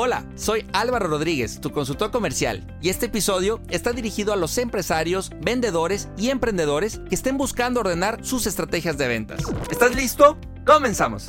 Hola, soy Álvaro Rodríguez, tu consultor comercial, y este episodio está dirigido a los empresarios, vendedores y emprendedores que estén buscando ordenar sus estrategias de ventas. ¿Estás listo? Comenzamos.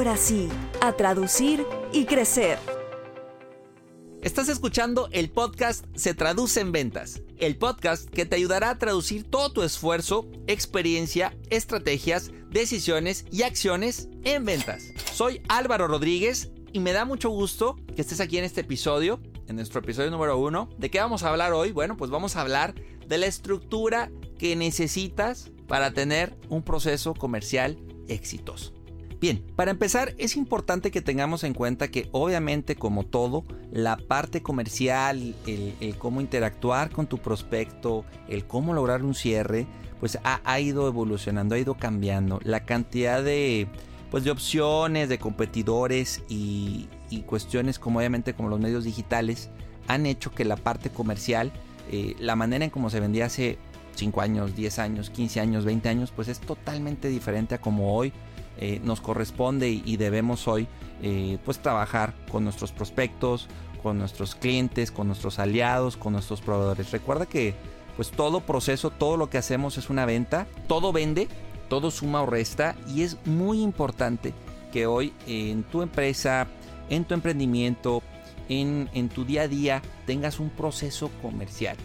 ahora sí, a traducir y crecer. Estás escuchando el podcast Se Traduce en Ventas, el podcast que te ayudará a traducir todo tu esfuerzo, experiencia, estrategias, decisiones y acciones en ventas. Soy Álvaro Rodríguez y me da mucho gusto que estés aquí en este episodio, en nuestro episodio número uno. ¿De qué vamos a hablar hoy? Bueno, pues vamos a hablar de la estructura que necesitas para tener un proceso comercial exitoso. Bien, para empezar es importante que tengamos en cuenta que obviamente como todo, la parte comercial, el, cómo interactuar con tu prospecto, el cómo lograr un cierre, pues ha, ido evolucionando, ha ido cambiando. La cantidad de, pues de opciones, de competidores y, cuestiones como obviamente como los medios digitales han hecho que la parte comercial, eh, la manera en cómo se vendía hace 5 años, 10 años, 15 años, 20 años, pues es totalmente diferente a como hoy eh, nos corresponde y, debemos hoy eh, pues trabajar con nuestros prospectos, con nuestros clientes, con nuestros aliados, con nuestros proveedores. Recuerda que pues todo proceso, todo lo que hacemos es una venta, todo vende, todo suma o resta y es muy importante que hoy en tu empresa, en tu emprendimiento, en, tu día a día tengas un proceso comercial.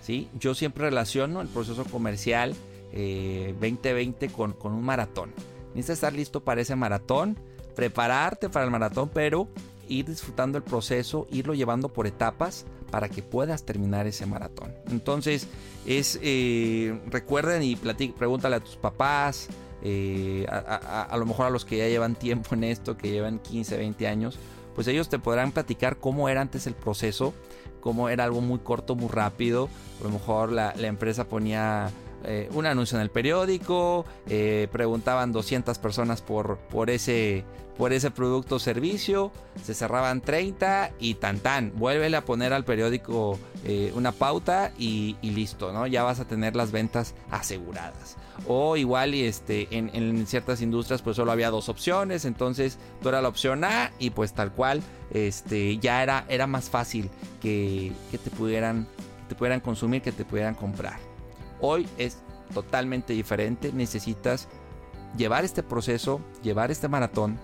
¿sí? Yo siempre relaciono el proceso comercial 2020 eh, con, con un maratón. Necesitas estar listo para ese maratón, prepararte para el maratón, pero ir disfrutando el proceso, irlo llevando por etapas para que puedas terminar ese maratón. Entonces, es eh, recuerden y pregúntale a tus papás, eh, a, lo mejor a los que ya llevan tiempo en esto, que llevan 15, 20 años, pues ellos te podrán platicar cómo era antes el proceso, cómo era algo muy corto, muy rápido. A lo mejor la empresa ponía eh, un anuncio en el periódico, eh, preguntaban 200 personas por, por, ese, por ese producto o servicio, se cerraban 30 y tan tan, vuélvele a poner al periódico eh, una pauta y, listo, ¿no? Ya vas a tener las ventas aseguradas. O igual este, en, ciertas industrias pues solo había dos opciones, entonces tú era la opción A y pues tal cual este, ya era, era más fácil que, que te pudieran, que te pudieran consumir, que te pudieran comprar. Hoy es totalmente diferente. Necesitas llevar este proceso, llevar este maratón.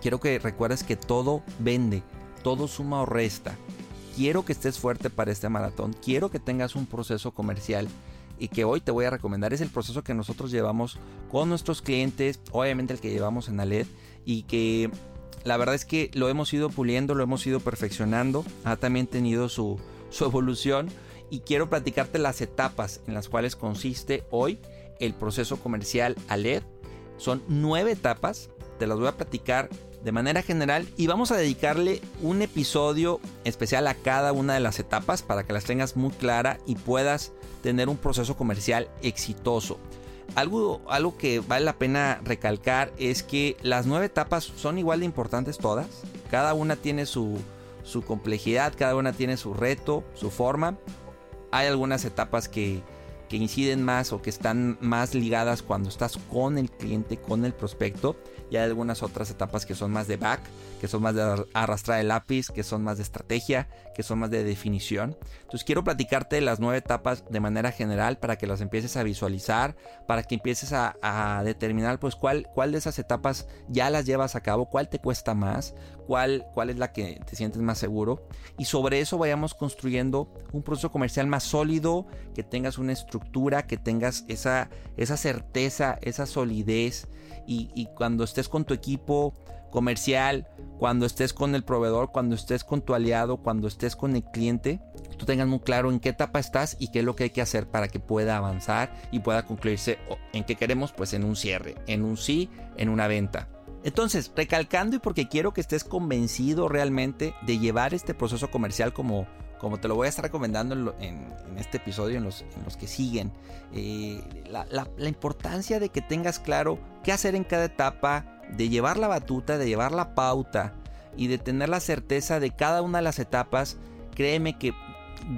Quiero que recuerdes que todo vende, todo suma o resta. Quiero que estés fuerte para este maratón. Quiero que tengas un proceso comercial y que hoy te voy a recomendar es el proceso que nosotros llevamos con nuestros clientes, obviamente el que llevamos en Aled y que la verdad es que lo hemos ido puliendo, lo hemos ido perfeccionando, ha también tenido su, su evolución y quiero platicarte las etapas en las cuales consiste hoy el proceso comercial ALED. Son nueve etapas, te las voy a platicar de manera general y vamos a dedicarle un episodio especial a cada una de las etapas para que las tengas muy clara y puedas tener un proceso comercial exitoso. Algo, algo que vale la pena recalcar es que las nueve etapas son igual de importantes todas. Cada una tiene su, su complejidad, cada una tiene su reto, su forma hay algunas etapas que, inciden más o que están más ligadas cuando estás con el cliente, con el prospecto. Y hay algunas otras etapas que son más de back, que son más de arrastrar el lápiz, que son más de estrategia, que son más de definición. Entonces quiero platicarte las nueve etapas de manera general para que las empieces a visualizar, para que empieces a, determinar pues cuál, cuál de esas etapas ya las llevas a cabo, cuál te cuesta más, cuál, cuál es la que te sientes más seguro. Y sobre eso vayamos construyendo un proceso comercial más sólido, que tengas una estructura, que tengas esa, esa certeza, esa solidez. Y, cuando estés con tu equipo comercial, cuando estés con el proveedor, cuando estés con tu aliado, cuando estés con el cliente, tú tengas muy claro en qué etapa estás y qué es lo que hay que hacer para que pueda avanzar y pueda concluirse en qué queremos, pues en un cierre, en un sí, en una venta. Entonces, recalcando y porque quiero que estés convencido realmente de llevar este proceso comercial como, como te lo voy a estar recomendando en, este episodio, en los, que siguen, eh, la, la importancia de que tengas claro qué hacer en cada etapa, de llevar la batuta, de llevar la pauta y de tener la certeza de cada una de las etapas, créeme que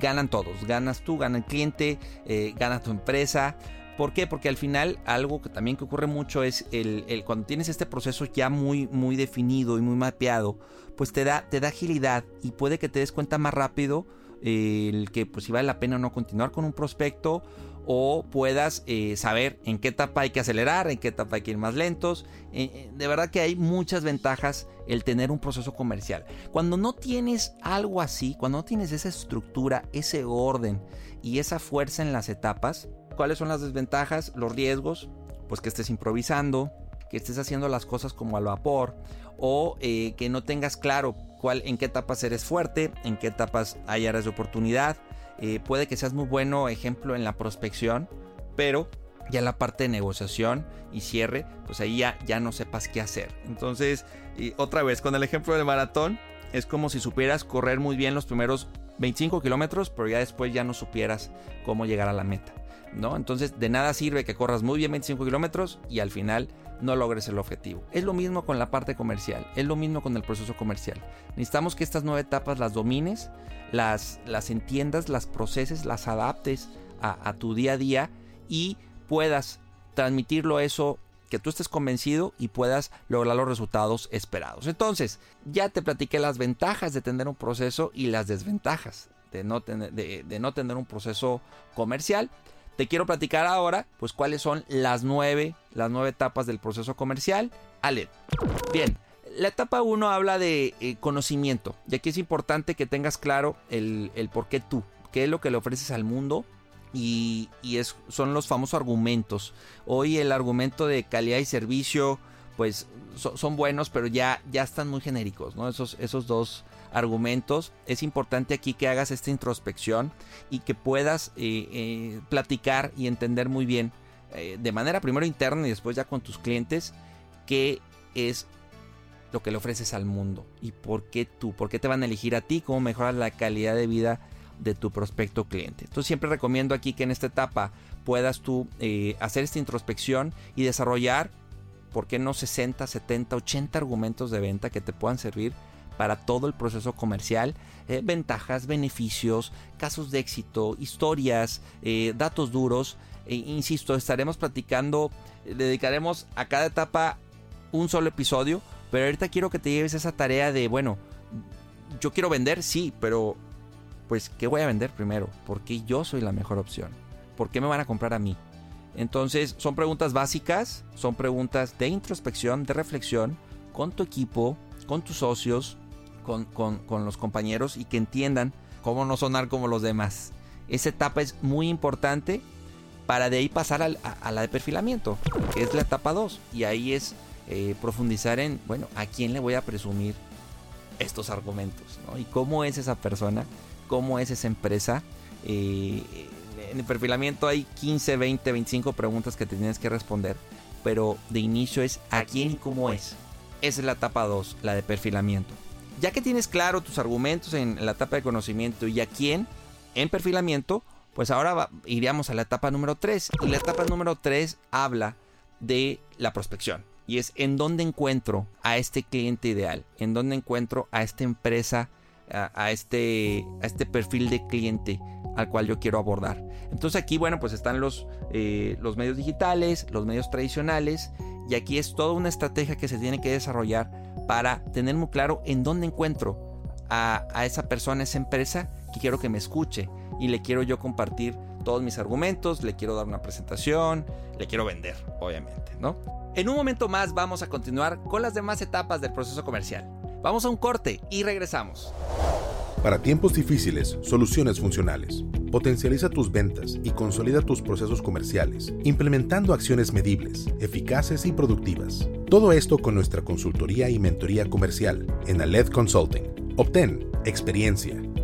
ganan todos. Ganas tú, gana el cliente, eh, gana tu empresa. ¿Por qué? Porque al final algo que también que ocurre mucho es el, cuando tienes este proceso ya muy, muy definido y muy mapeado, pues te da, te da agilidad y puede que te des cuenta más rápido eh, el que pues si vale la pena o no continuar con un prospecto o puedas eh, saber en qué etapa hay que acelerar, en qué etapa hay que ir más lentos. Eh, de verdad que hay muchas ventajas el tener un proceso comercial. Cuando no tienes algo así, cuando no tienes esa estructura, ese orden y esa fuerza en las etapas, ¿cuáles son las desventajas? Los riesgos, pues que estés improvisando, que estés haciendo las cosas como al vapor o que no tengas claro cuál, en qué etapas eres fuerte, en qué etapas hay áreas de oportunidad eh, puede que seas muy bueno, ejemplo, en la prospección, pero ya la parte de negociación y cierre, pues ahí ya, ya no sepas qué hacer. Entonces, otra vez, con el ejemplo del maratón, es como si supieras correr muy bien los primeros 25 kilómetros, pero ya después ya no supieras cómo llegar a la meta. ¿No? Entonces, de nada sirve que corras muy bien 25 kilómetros y al final no logres el objetivo. Es lo mismo con la parte comercial, es lo mismo con el proceso comercial. Necesitamos que estas nueve etapas las domines, las, las entiendas, las proceses, las adaptes a, tu día a día y puedas transmitirlo eso que tú estés convencido y puedas lograr los resultados esperados. Entonces, ya te platiqué las ventajas de tener un proceso y las desventajas de no de no tener un proceso comercial. Te quiero platicar ahora, pues, cuáles son las nueve, las nueve etapas del proceso comercial. Ale, bien, la etapa 1 habla de eh, conocimiento, y aquí es importante que tengas claro el, por qué tú, qué es lo que le ofreces al mundo, y, es, son los famosos argumentos. Hoy el argumento de calidad y servicio, pues son buenos, pero ya, ya están muy genéricos, ¿no? Esos, esos dos argumentos, es importante aquí que hagas esta introspección y que puedas eh, eh, platicar y entender muy bien, eh, de manera primero interna y después ya con tus clientes, qué es lo que le ofreces al mundo y por qué tú, por qué te van a elegir a ti, cómo mejorar la calidad de vida de tu prospecto cliente. Entonces siempre recomiendo aquí que en esta etapa puedas tú hacer esta introspección y desarrollar, ¿por qué no 60, 70, 80 argumentos de venta que te puedan servir para todo el proceso comercial, eh, ventajas, beneficios, casos de éxito, historias, eh, datos duros. E, insisto, estaremos platicando, dedicaremos a cada etapa un solo episodio, pero ahorita quiero que te lleves esa tarea de, bueno, yo quiero vender, sí, pero pues, ¿qué voy a vender primero? ¿Por qué yo soy la mejor opción? ¿Por qué me van a comprar a mí? Entonces, son preguntas básicas, son preguntas de introspección, de reflexión, con tu equipo, con tus socios, con, los compañeros y que entiendan cómo no sonar como los demás. Esa etapa es muy importante para de ahí pasar a, la de perfilamiento, que es la etapa 2. Y ahí es eh, profundizar en, bueno, a quién le voy a presumir estos argumentos, ¿no? Y cómo es esa persona, cómo es esa empresa. Eh, en el perfilamiento hay 15, 20, 25 preguntas que te tienes que responder, pero de inicio es a quién y cómo es. Esa es la etapa 2, la de perfilamiento. Ya que tienes claro tus argumentos en la etapa de conocimiento y a quién en perfilamiento, pues ahora iríamos a la etapa número 3. Y la etapa número 3 habla de la prospección. Y es en dónde encuentro a este cliente ideal, en dónde encuentro a esta empresa, a, este, a este perfil de cliente al cual yo quiero abordar. Entonces aquí, bueno, pues están los, eh, los medios digitales, los medios tradicionales, y aquí es toda una estrategia que se tiene que desarrollar para tener muy claro en dónde encuentro a, esa persona, a esa empresa que quiero que me escuche y le quiero yo compartir todos mis argumentos, le quiero dar una presentación, le quiero vender, obviamente, ¿no? En un momento más vamos a continuar con las demás etapas del proceso comercial. Vamos a un corte y regresamos. Para tiempos difíciles, soluciones funcionales. Potencializa tus ventas y consolida tus procesos comerciales, implementando acciones medibles, eficaces y productivas. Todo esto con nuestra consultoría y mentoría comercial en Aled Consulting. Obtén experiencia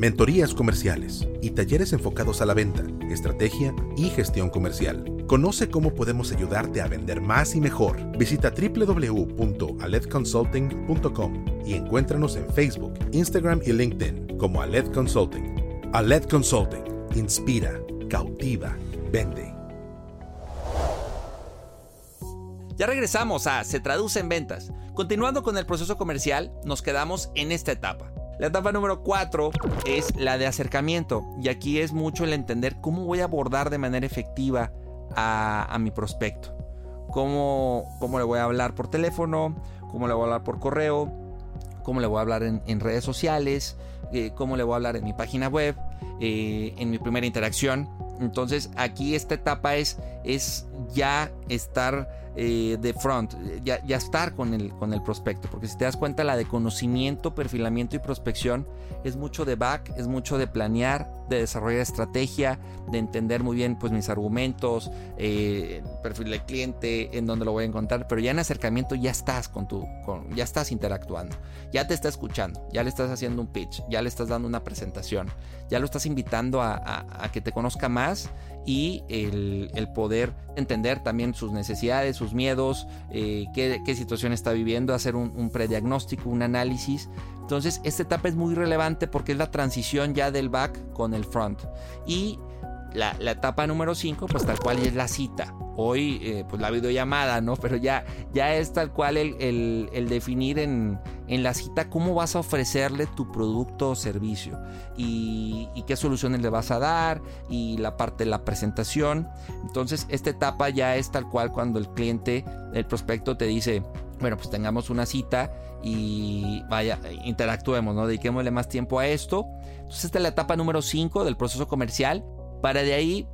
mentorías comerciales y talleres enfocados a la venta, estrategia y gestión comercial. Conoce cómo podemos ayudarte a vender más y mejor. Visita www.aledconsulting.com y encuéntranos en Facebook, Instagram y LinkedIn como Aled Consulting. Aled Consulting. Inspira, cautiva, vende. Ya regresamos a Se traduce en ventas. Continuando con el proceso comercial, nos quedamos en esta etapa. La etapa número 4 es la de acercamiento y aquí es mucho el entender cómo voy a abordar de manera efectiva a, mi prospecto. Cómo, cómo, le voy a hablar por teléfono, cómo le voy a hablar por correo, cómo le voy a hablar en, redes sociales, eh, cómo le voy a hablar en mi página web, eh, en mi primera interacción. Entonces aquí esta etapa es, es ya estar eh, de front, ya, estar con el, con el prospecto, porque si te das cuenta la de conocimiento, perfilamiento y prospección es mucho de back, es mucho de planear, de desarrollar estrategia, de entender muy bien pues mis argumentos, eh, perfil de cliente, en dónde lo voy a encontrar, pero ya en acercamiento ya estás con tu, con, ya estás interactuando, ya te está escuchando, ya le estás haciendo un pitch, ya le estás dando una presentación, ya lo estás invitando a, a que te conozca más y el, poder entender también sus necesidades, sus miedos, eh, qué, situación está viviendo, hacer un, un, prediagnóstico, un análisis. Entonces, esta etapa es muy relevante porque es la transición ya del back con el front. Y la, etapa número 5, pues tal cual es la cita. Hoy, eh, pues la videollamada, ¿no? Pero ya, ya es tal cual el, definir en, la cita cómo vas a ofrecerle tu producto o servicio y, y, qué soluciones le vas a dar y la parte de la presentación. Entonces, esta etapa ya es tal cual cuando el cliente, el prospecto te dice, bueno, pues tengamos una cita y vaya, interactuemos, ¿no? Dediquémosle más tiempo a esto. Entonces, esta es la etapa número 5 del proceso comercial. Para de ahí,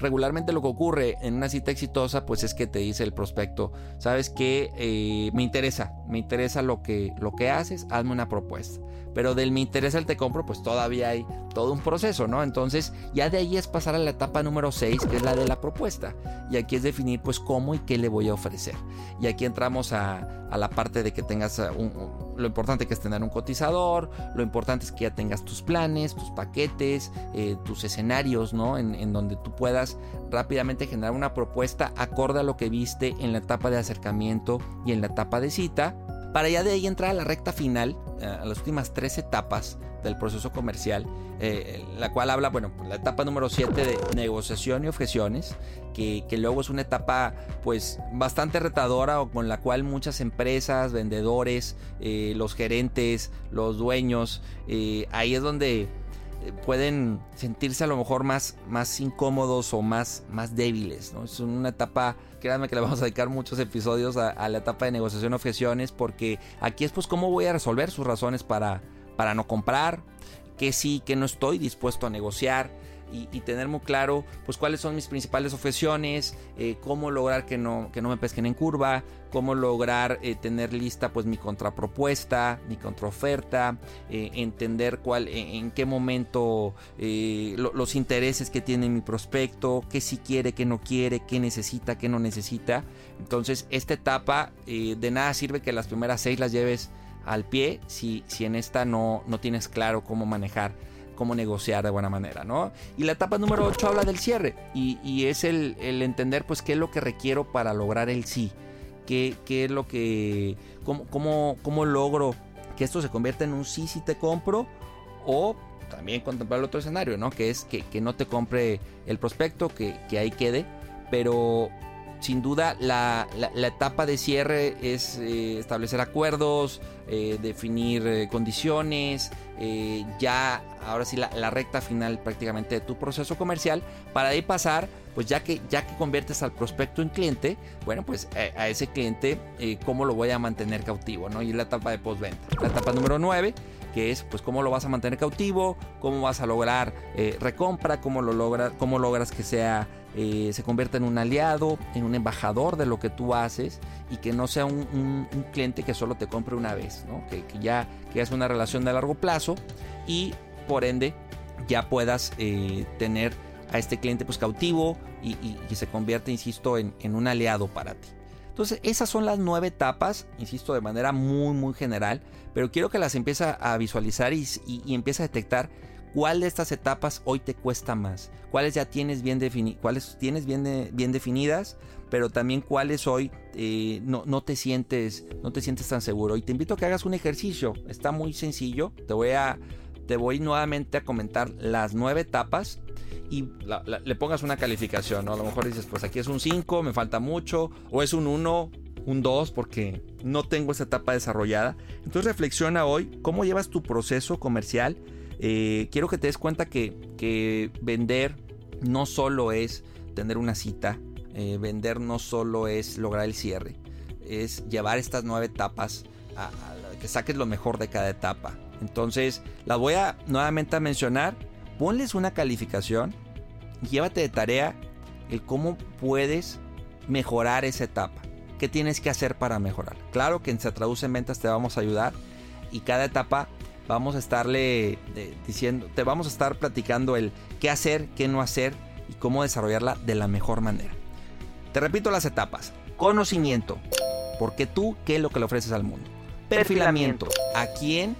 regularmente lo que ocurre en una cita exitosa, pues es que te dice el prospecto, sabes que eh, me interesa, me interesa lo que, lo que haces, hazme una propuesta. Pero del me interesa el te compro, pues todavía hay todo un proceso, ¿no? Entonces ya de ahí es pasar a la etapa número 6, que es la de la propuesta. Y aquí es definir pues cómo y qué le voy a ofrecer. Y aquí entramos a, a la parte de que tengas un, lo importante que es tener un cotizador, lo importante es que ya tengas tus planes, tus paquetes, eh, tus escenarios, ¿no? En, en donde tú puedas rápidamente generar una propuesta acorde a lo que viste en la etapa de acercamiento y en la etapa de cita para ya de ahí entrar a la recta final, eh, a las últimas tres etapas del proceso comercial, eh, la cual habla, bueno, la etapa número 7 de negociación y objeciones, que, luego es una etapa pues bastante retadora o con la cual muchas empresas, vendedores, eh, los gerentes, los dueños, ahí es donde pueden sentirse a lo mejor más, más incómodos o más, más débiles. ¿no? Es una etapa, créanme que le vamos a dedicar muchos episodios a, la etapa de negociación objeciones porque aquí es pues cómo voy a resolver sus razones para, para no comprar, que sí, que no estoy dispuesto a negociar y, tener muy claro pues cuáles son mis principales objeciones, eh, cómo lograr que no, que no me pesquen en curva, cómo lograr eh, tener lista pues mi contrapropuesta, mi contraoferta, eh, entender cuál, en, qué momento los intereses que tiene mi prospecto, qué si quiere, qué no quiere, qué necesita, qué no necesita. Entonces esta etapa de nada sirve que las primeras seis las lleves al pie si, si en esta no, no tienes claro cómo manejar cómo negociar de buena manera, ¿no? Y la etapa número 8 habla del cierre y, es el, entender pues qué es lo que requiero para lograr el sí, qué, es lo que, cómo, cómo, cómo logro que esto se convierta en un sí si te compro o también contemplar el otro escenario, ¿no? Que es que, no te compre el prospecto, que ahí quede, pero sin duda la, etapa de cierre es eh, establecer acuerdos, eh, definir eh, condiciones, ya ahora sí la, recta final prácticamente de tu proceso comercial. Para ahí pasar pues ya que ya que conviertes al prospecto en cliente bueno pues a, ese cliente cómo lo voy a mantener cautivo no y la etapa de postventa la etapa número 9 que es pues cómo lo vas a mantener cautivo cómo vas a lograr recompra cómo lo logras cómo logras que sea eh, se convierta en un aliado, en un embajador de lo que tú haces y que no sea un, cliente que solo te compre una vez, que, ya que es una relación de largo plazo y por ende ya puedas eh, tener a este cliente pues cautivo y, se convierte, insisto, en, un aliado para ti. Entonces, esas son las nueve etapas, insisto, de manera muy, muy general, pero quiero que las empieces a visualizar y, y, empiece a detectar cuál de estas etapas hoy te cuesta más, cuáles ya tienes bien, cuáles tienes bien, bien definidas, pero también cuáles hoy eh, no, no, te sientes, no te sientes tan seguro. Y te invito a que hagas un ejercicio, está muy sencillo, te voy a, te voy nuevamente a comentar las nueve etapas y le pongas una calificación, A lo mejor dices, pues aquí es un 5, me falta mucho, o es un 1, un 2 porque no tengo esa etapa desarrollada. Entonces reflexiona hoy cómo llevas tu proceso comercial. Eh, quiero que te des cuenta que, vender no solo es tener una cita, eh, vender no solo es lograr el cierre, es llevar estas nueve etapas a, que saques lo mejor de cada etapa. Entonces, las voy a nuevamente a mencionar. Ponles una calificación llévate de tarea el cómo puedes mejorar esa etapa. ¿Qué tienes que hacer para mejorar? Claro que en Se Traduce en Ventas te vamos a ayudar y cada etapa vamos a estarle eh, diciendo, te vamos a estar platicando el qué hacer, qué no hacer y cómo desarrollarla de la mejor manera. Te repito las etapas. Conocimiento. Porque tú, ¿qué es lo que le ofreces al mundo? Perfilamiento. ¿A quién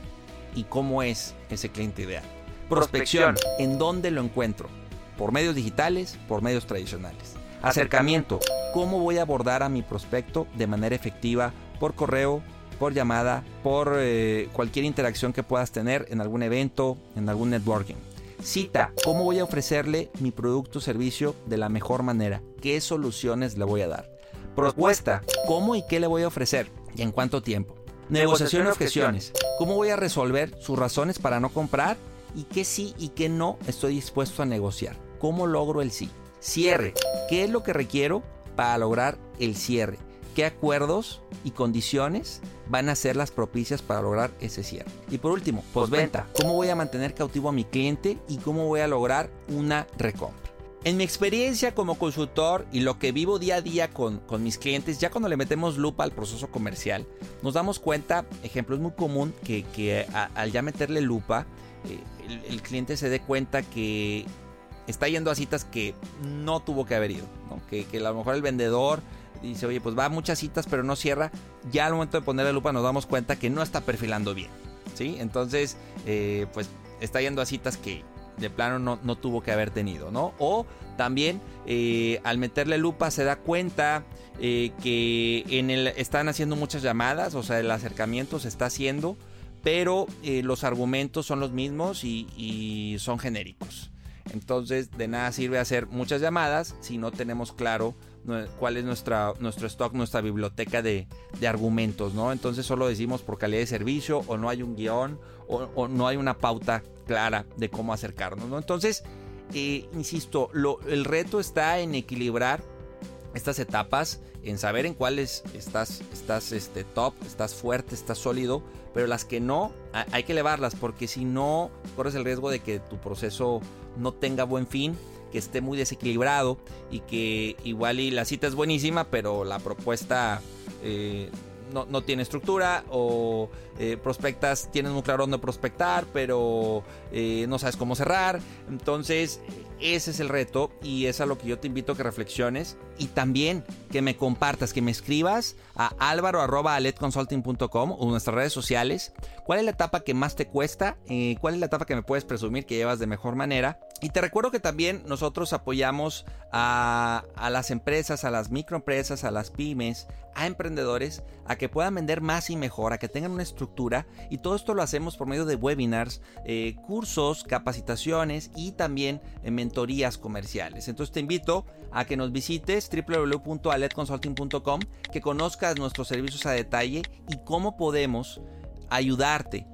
y cómo es ese cliente ideal? Prospección. ¿En dónde lo encuentro? Por medios digitales, por medios tradicionales. Acercamiento, cómo voy a abordar a mi prospecto de manera efectiva por correo, por llamada, por eh, cualquier interacción que puedas tener en algún evento, en algún networking. Cita, cómo voy a ofrecerle mi producto o servicio de la mejor manera, qué soluciones le voy a dar. Propuesta, cómo y qué le voy a ofrecer y en cuánto tiempo. Negociación y objeciones, cómo voy a resolver sus razones para no comprar y qué sí y qué no estoy dispuesto a negociar. ¿Cómo logro el sí? Cierre. ¿Qué es lo que requiero para lograr el cierre? ¿Qué acuerdos y condiciones van a ser las propicias para lograr ese cierre? Y por último, postventa. ¿Cómo voy a mantener cautivo a mi cliente y cómo voy a lograr una recompra? En mi experiencia como consultor y lo que vivo día a día con, mis clientes, ya cuando le metemos lupa al proceso comercial, nos damos cuenta, ejemplo, es muy común que, al ya meterle lupa, eh, el, cliente se dé cuenta que está yendo a citas que no tuvo que haber ido, que, a lo mejor el vendedor dice, oye, pues va a muchas citas pero no cierra, ya al momento de ponerle lupa nos damos cuenta que no está perfilando bien, ¿sí? Entonces, eh, pues está yendo a citas que de plano no, tuvo que haber tenido, ¿no? O también eh, al meterle lupa se da cuenta que en el, están haciendo muchas llamadas, o sea, el acercamiento se está haciendo, pero eh, los argumentos son los mismos y, son genéricos. Entonces, de nada sirve hacer muchas llamadas si no tenemos claro cuál es nuestra, nuestro stock, nuestra biblioteca de, argumentos, ¿no? Entonces solo decimos por calidad de servicio o no hay un guion o, no hay una pauta clara de cómo acercarnos, ¿no? Entonces, eh, insisto, el reto está en equilibrar estas etapas, en saber en cuáles estás, estás este, top, estás fuerte, estás sólido, pero las que no, hay que elevarlas, porque si no, corres el riesgo de que tu proceso no tenga buen fin, que esté muy desequilibrado y que igual y la cita es buenísima, pero la propuesta eh, no, tiene estructura o eh, prospectas, tienes muy claro dónde prospectar, pero eh, no sabes cómo cerrar. Entonces, ese es el reto y es a lo que yo te invito a que reflexiones y también que me compartas, que me escribas a álvaro.aletconsulting.com o nuestras redes sociales. ¿Cuál es la etapa que más te cuesta? Eh, ¿Cuál es la etapa que me puedes presumir que llevas de mejor manera? Y te recuerdo que también nosotros apoyamos a, las empresas, a las microempresas, a las pymes, a emprendedores, a que puedan vender más y mejor, a que tengan una estructura. Y todo esto lo hacemos por medio de webinars, eh, cursos, capacitaciones y también eh, mentorías comerciales. Entonces te invito a que nos visites www.aletconsulting.com, que conozcas nuestros servicios a detalle y cómo podemos ayudarte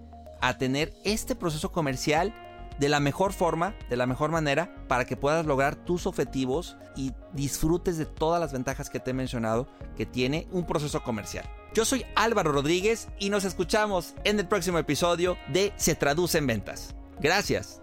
a tener este proceso comercial de la mejor forma, de la mejor manera, para que puedas lograr tus objetivos y disfrutes de todas las ventajas que te he mencionado que tiene un proceso comercial. Yo soy Álvaro Rodríguez y nos escuchamos en el próximo episodio de Se Traduce en Ventas. Gracias.